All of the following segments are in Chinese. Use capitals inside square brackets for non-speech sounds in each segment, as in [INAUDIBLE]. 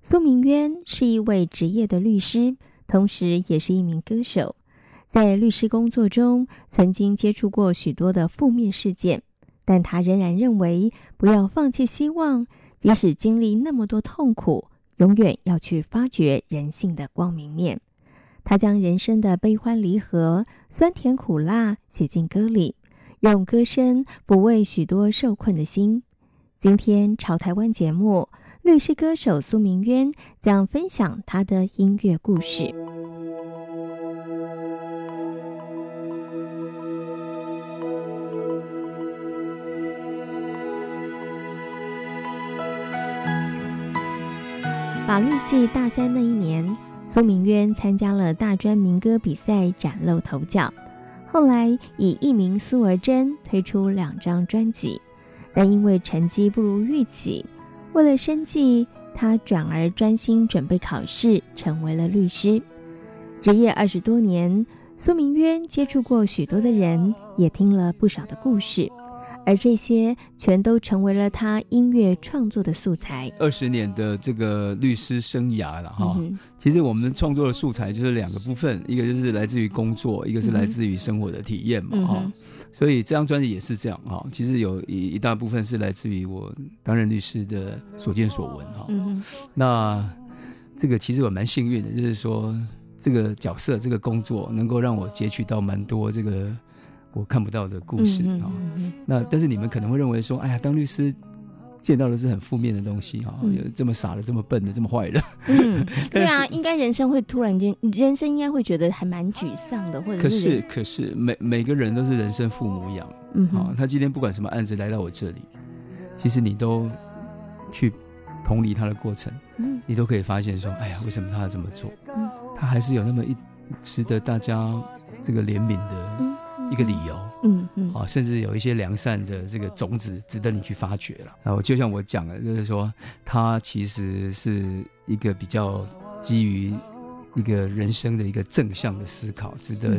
苏明渊是一位职业的律师，同时也是一名歌手。在律师工作中，曾经接触过许多的负面事件，但他仍然认为不要放弃希望，即使经历那么多痛苦，永远要去发掘人性的光明面。他将人生的悲欢离合、酸甜苦辣写进歌里。用歌声抚慰许多受困的心。今天潮台湾节目，律师歌手苏明渊将分享他的音乐故事。法律系大三那一年，苏明渊参加了大专民歌比赛，崭露头角。后来以艺名苏儿珍推出两张专辑，但因为成绩不如预期，为了生计，他转而专心准备考试，成为了律师。职业二十多年，苏明渊接触过许多的人，也听了不少的故事。而这些全都成为了他音乐创作的素材。二十年的这个律师生涯了哈，其实我们创作的素材就是两个部分，一个就是来自于工作，一个是来自于生活的体验嘛哈。所以这张专辑也是这样哈。其实有一一大部分是来自于我担任律师的所见所闻哈。那这个其实我蛮幸运的，就是说这个角色这个工作能够让我截取到蛮多这个。我看不到的故事啊、哦，那但是你们可能会认为说，哎呀，当律师见到的是很负面的东西哈，有、嗯、这么傻的、这么笨的、这么坏的。嗯，[LAUGHS] 对啊，应该人生会突然间，人生应该会觉得还蛮沮丧的，或者是。可是可是每每个人都是人生父母养，嗯，好，他今天不管什么案子来到我这里，其实你都去同理他的过程，嗯，你都可以发现说，哎呀，为什么他要这么做？嗯，他还是有那么一值得大家这个怜悯的。嗯一个理由，嗯嗯，啊，甚至有一些良善的这个种子值得你去发掘了。然后就像我讲的，就是说，它其实是一个比较基于一个人生的一个正向的思考，值得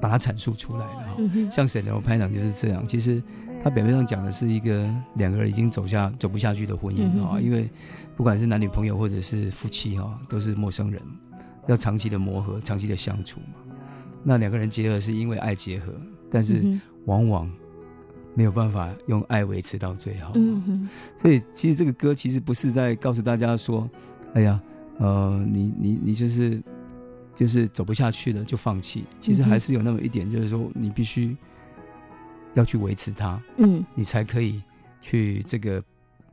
把它阐述出来的哈。像沈龙拍档就是这样，其实他表面上讲的是一个两个人已经走下走不下去的婚姻啊，因为不管是男女朋友或者是夫妻哈，都是陌生人，要长期的磨合，长期的相处嘛。那两个人结合是因为爱结合，但是往往没有办法用爱维持到最后。嗯哼，所以其实这个歌其实不是在告诉大家说，哎呀，呃，你你你就是就是走不下去了就放弃。其实还是有那么一点，就是说你必须要去维持它，嗯，你才可以去这个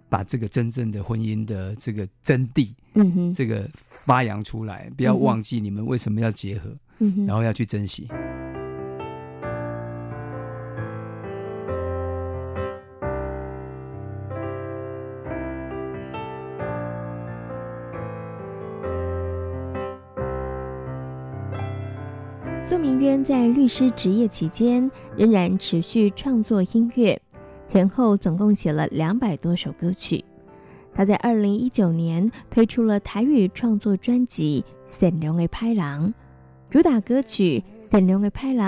把这个真正的婚姻的这个真谛，嗯哼，这个发扬出来。不要忘记你们为什么要结合。然后要去珍惜。苏明渊在律师执业期间，仍然持续创作音乐，前后总共写了两百多首歌曲。他在二零一九年推出了台语创作专辑《善良的歹人》。主打歌曲《善良的歹人》，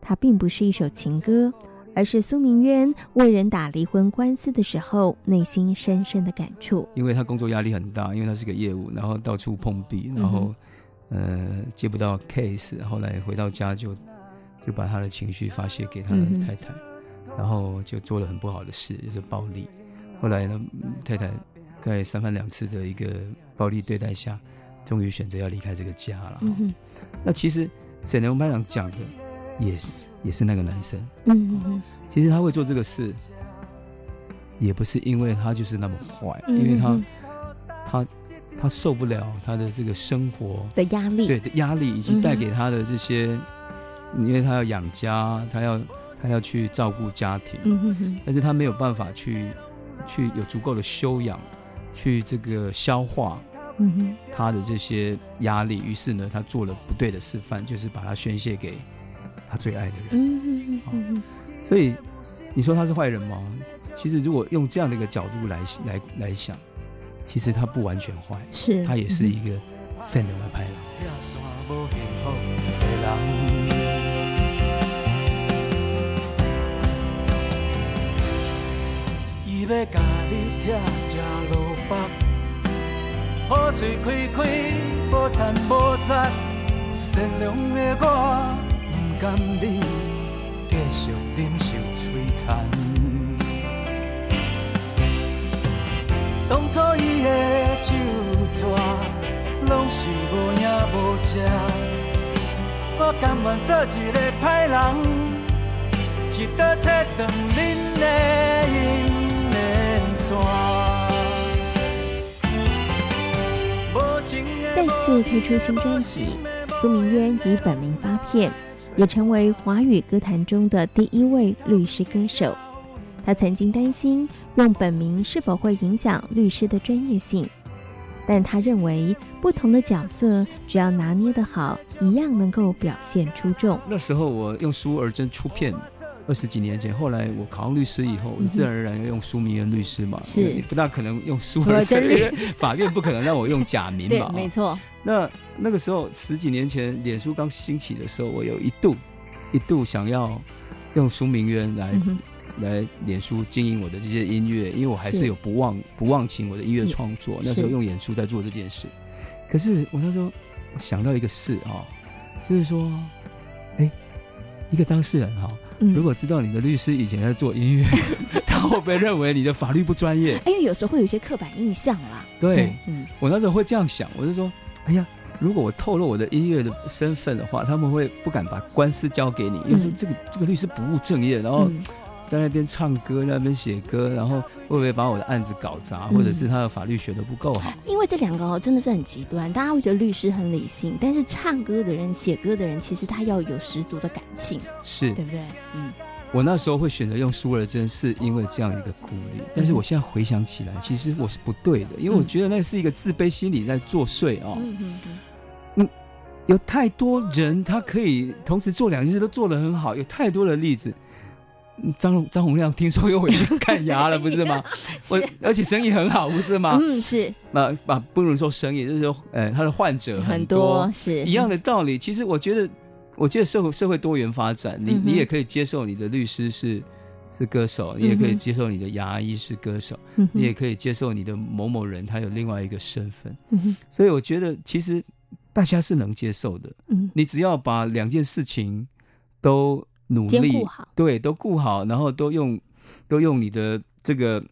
它并不是一首情歌，而是苏明渊为人打离婚官司的时候内心深深的感触。因为他工作压力很大，因为他是个业务，然后到处碰壁，然后、嗯、呃接不到 case，后来回到家就就把他的情绪发泄给他的太太，嗯、然后就做了很不好的事，就是暴力。后来呢，太太在三番两次的一个暴力对待下。终于选择要离开这个家了。嗯，那其实沈龙班长讲的也是也是那个男生。嗯嗯，其实他会做这个事，也不是因为他就是那么坏，嗯、因为他他他受不了他的这个生活的压力，对的压力以及带给他的这些，嗯、因为他要养家，他要他要去照顾家庭。嗯但是他没有办法去去有足够的修养，去这个消化。他的这些压力，于是呢，他做了不对的示范，就是把他宣泄给他最爱的人。嗯嗯嗯。所以你说他是坏人吗？其实如果用这样的一个角度来来来想，其实他不完全坏，是他也是一个善良的歹人。好嘴开开，无残无赞，善良的我，不甘你继续忍受摧残。当初伊的酒桌，拢是无影无迹，我甘愿做一个歹人，一刀切断恁的姻缘线。再次推出新专辑，苏明渊以本名发片，也成为华语歌坛中的第一位律师歌手。他曾经担心用本名是否会影响律师的专业性，但他认为不同的角色只要拿捏得好，一样能够表现出众。那时候我用苏而真出片。二十几年前，后来我考上律师以后，我就自然而然要用苏明渊律师嘛，是。你不大可能用苏而真，[LAUGHS] 法院不可能让我用假名嘛。对，没错。那那个时候十几年前，脸书刚兴起的时候，我有一度一度想要用苏明渊来、嗯、来脸书经营我的这些音乐，因为我还是有不忘不忘情我的音乐创作。嗯、那时候用脸书在做这件事，可是我那时候想到一个事啊，就是说，哎，一个当事人哈。如果知道你的律师以前在做音乐，[LAUGHS] 他会不会认为你的法律不专业？因为有时候会有一些刻板印象啦。对，嗯，我那时候会这样想，我就说，哎呀，如果我透露我的音乐的身份的话，他们会不敢把官司交给你，因为说这个这个律师不务正业，然后。在那边唱歌，在那边写歌，然后会不会把我的案子搞砸，或者是他的法律学的不够好？因为这两个哦，真的是很极端。大家会觉得律师很理性，但是唱歌的人、写歌的人，其实他要有十足的感性，是对不对？嗯，我那时候会选择用苏尔真，是因为这样一个顾虑。但是我现在回想起来，其实我是不对的，因为我觉得那是一个自卑心理在作祟哦。嗯嗯嗯，有太多人他可以同时做两件事都做得很好，有太多的例子。张张洪亮听说又回去 [LAUGHS] 看牙了，不是吗？[LAUGHS] 是我而且生意很好，不是吗？嗯，是。那把不能说生意，就是说，呃，他的患者很多，是一样的道理。其实我觉得，我觉得社会社会多元发展，你你也可以接受你的律师是是歌手，你也可以接受你的牙医是歌手，嗯、你也可以接受你的某某人他有另外一个身份。嗯、所以我觉得其实大家是能接受的。嗯，你只要把两件事情都。努力，对，都顾好，然后都用，都用你的这个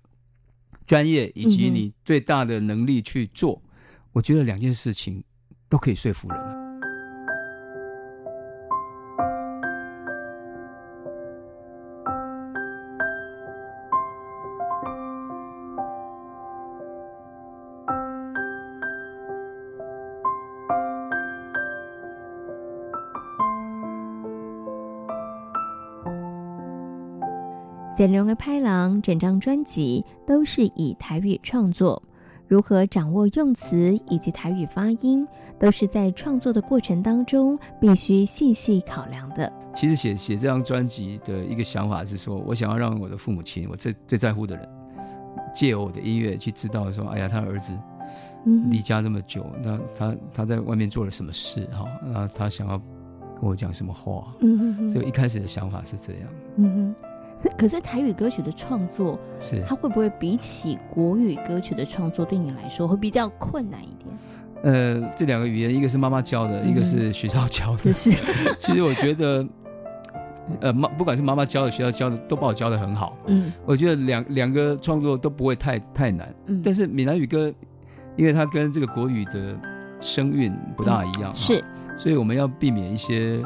专业以及你最大的能力去做，嗯、我觉得两件事情都可以说服人。善良的拍郎，整张专辑都是以台语创作，如何掌握用词以及台语发音，都是在创作的过程当中必须细细考量的。其实写写这张专辑的一个想法是说，我想要让我的父母亲，我最最在乎的人，借我的音乐去知道说，哎呀，他儿子离家这么久，那他他在外面做了什么事哈？那他想要跟我讲什么话？嗯哼哼，所以一开始的想法是这样。嗯哼。可是台语歌曲的创作，是它会不会比起国语歌曲的创作，对你来说会比较困难一点？呃，这两个语言，一个是妈妈教的，嗯、一个是学校教的。[LAUGHS] 是，[LAUGHS] 其实我觉得，呃，妈不管是妈妈教的，学校教的，都把我教的很好。嗯，我觉得两两个创作都不会太太难。嗯，但是闽南语歌，因为它跟这个国语的声韵不大一样，嗯、是，所以我们要避免一些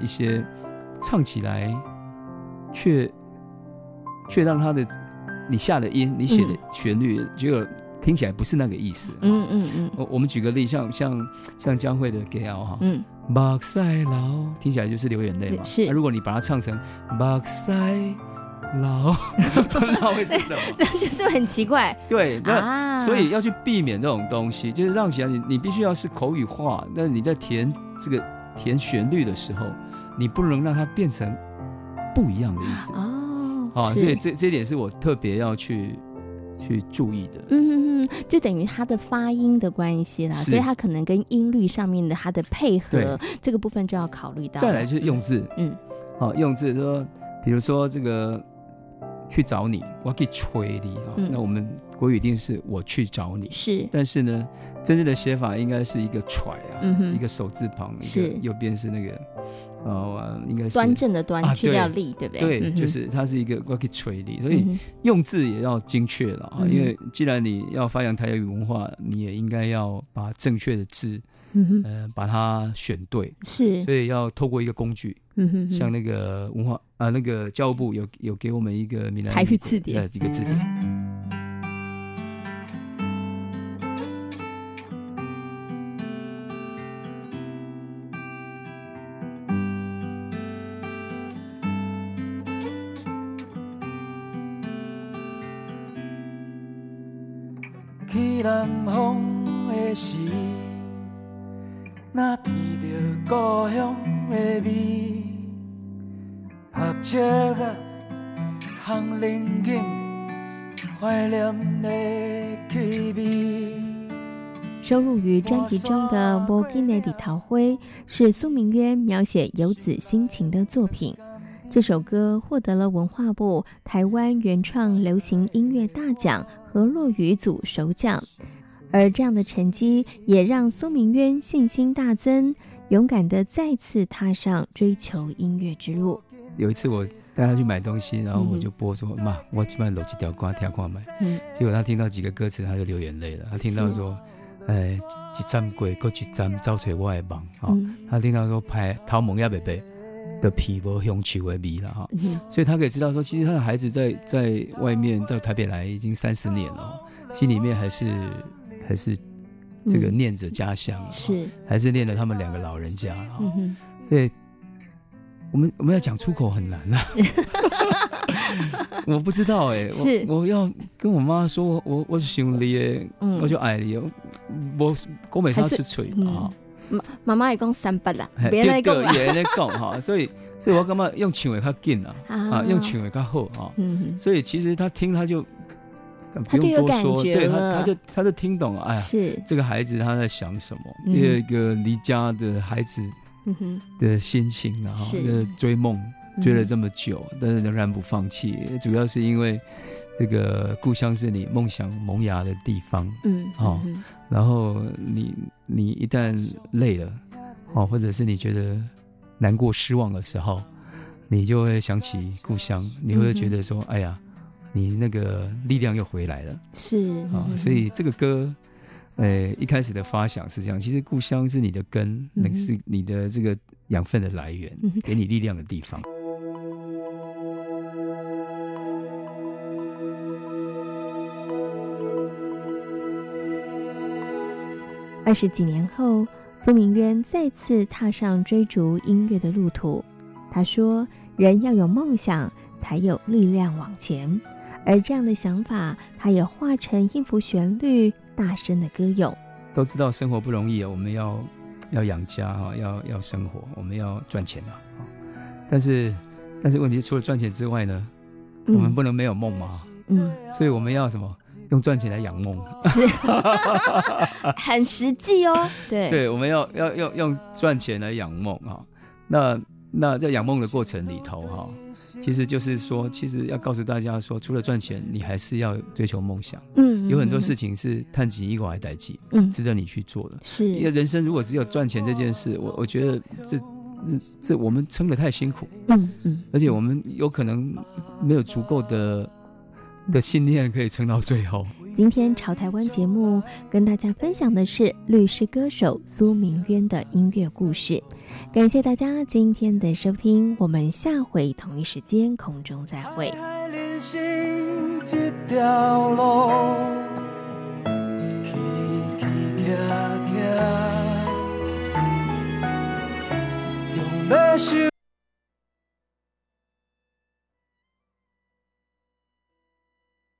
一些唱起来却。却让他的你下的音，你写的旋律，结果听起来不是那个意思。嗯嗯嗯。我我们举个例，像像像江蕙的《给熬》哈，嗯，目屎流听起来就是流眼泪嘛。是。如果你把它唱成目屎老不知道会是什么，[LAUGHS] 这样就是很奇怪。对，那、啊、所以要去避免这种东西，就是让起来你你必须要是口语化，那你在填这个填旋律的时候，你不能让它变成不一样的意思哦。啊，所以这这一点是我特别要去去注意的。嗯哼哼，就等于它的发音的关系啦，所以它可能跟音律上面的它的配合，这个部分就要考虑到。再来就是用字，嗯，好，用字说，比如说这个。去找你，我可以催你啊。那我们国语一定是我去找你，是。但是呢，真正的写法应该是一个揣啊，一个手字旁，是右边是那个，呃，应该是端正的端，去掉力，对不对？对，就是它是一个我可以催你，所以用字也要精确了啊。因为既然你要发扬台语文化，你也应该要把正确的字，呃，把它选对，是。所以要透过一个工具。嗯哼，像那个文化啊，那个教育部有有给我们一个闽南台语字典，呃，一个字典。去南方的时，那闻着故乡的味。收录于专辑中的《无尽的日头花》是苏明渊描写游子心情的作品。这首歌获得了文化部台湾原创流行音乐大奖和落语组首奖，而这样的成绩也让苏明渊信心大增，勇敢地再次踏上追求音乐之路。有一次我带他去买东西，然后我就播说：“妈、嗯，我基本上录几条歌听看买。”嗯，结果他听到几个歌词，他就流眼泪了。他听到说：“哎，一站过，过一站，找找我的梦。”哈，他听到说：“拍桃梦亚伯伯的皮无香气为迷了。”哈，所以他可以知道说，其实他的孩子在在外面到台北来已经三十年了，心里面还是还是这个念着家乡，是还是念着他们两个老人家。哈，所以。我们我们要讲出口很难啊 [LAUGHS] [LAUGHS] 我不知道哎、欸，我我要跟我妈说，我我我是兄弟哎，我就爱你，我我每次是吹啊，妈妈妈也讲三八啦，别人讲也在讲哈，[LAUGHS] 所以所以我干嘛用唱的较紧啊，啊。用唱的较好啊，所以其实他听他就不用多说，对他他就他就听懂了，哎呀，是。这个孩子他在想什么，第二个离家的孩子。的心情，然后追梦追了这么久，嗯、但是仍然不放弃，主要是因为这个故乡是你梦想萌芽的地方，嗯，哦，嗯、然后你你一旦累了，哦，或者是你觉得难过失望的时候，你就会想起故乡，你会觉得说，嗯、哎呀，你那个力量又回来了，是啊，所以这个歌。呃，一开始的发想是这样，其实故乡是你的根，那、嗯、是你的这个养分的来源，给你力量的地方。二十几年后，苏明渊再次踏上追逐音乐的路途。他说：“人要有梦想，才有力量往前。”而这样的想法，他也化成音符旋律。大声的歌咏，都知道生活不容易啊，我们要要养家啊，要要生活，我们要赚钱啊。但是，但是问题除了赚钱之外呢，嗯、我们不能没有梦嘛。嗯，所以我们要什么？用赚钱来养梦，是，[LAUGHS] 很实际哦。对，对，我们要要要用赚钱来养梦啊。那。那在养梦的过程里头，哈，其实就是说，其实要告诉大家说，除了赚钱，你还是要追求梦想。嗯，有很多事情是探及一个来代际，嗯，值得你去做的。是，因为人生如果只有赚钱这件事，我我觉得这这这我们撑得太辛苦。嗯嗯，而且我们有可能没有足够的的信念可以撑到最后。今天潮台湾节目跟大家分享的是律师歌手苏明渊的音乐故事，感谢大家今天的收听，我们下回同一时间空中再会。海海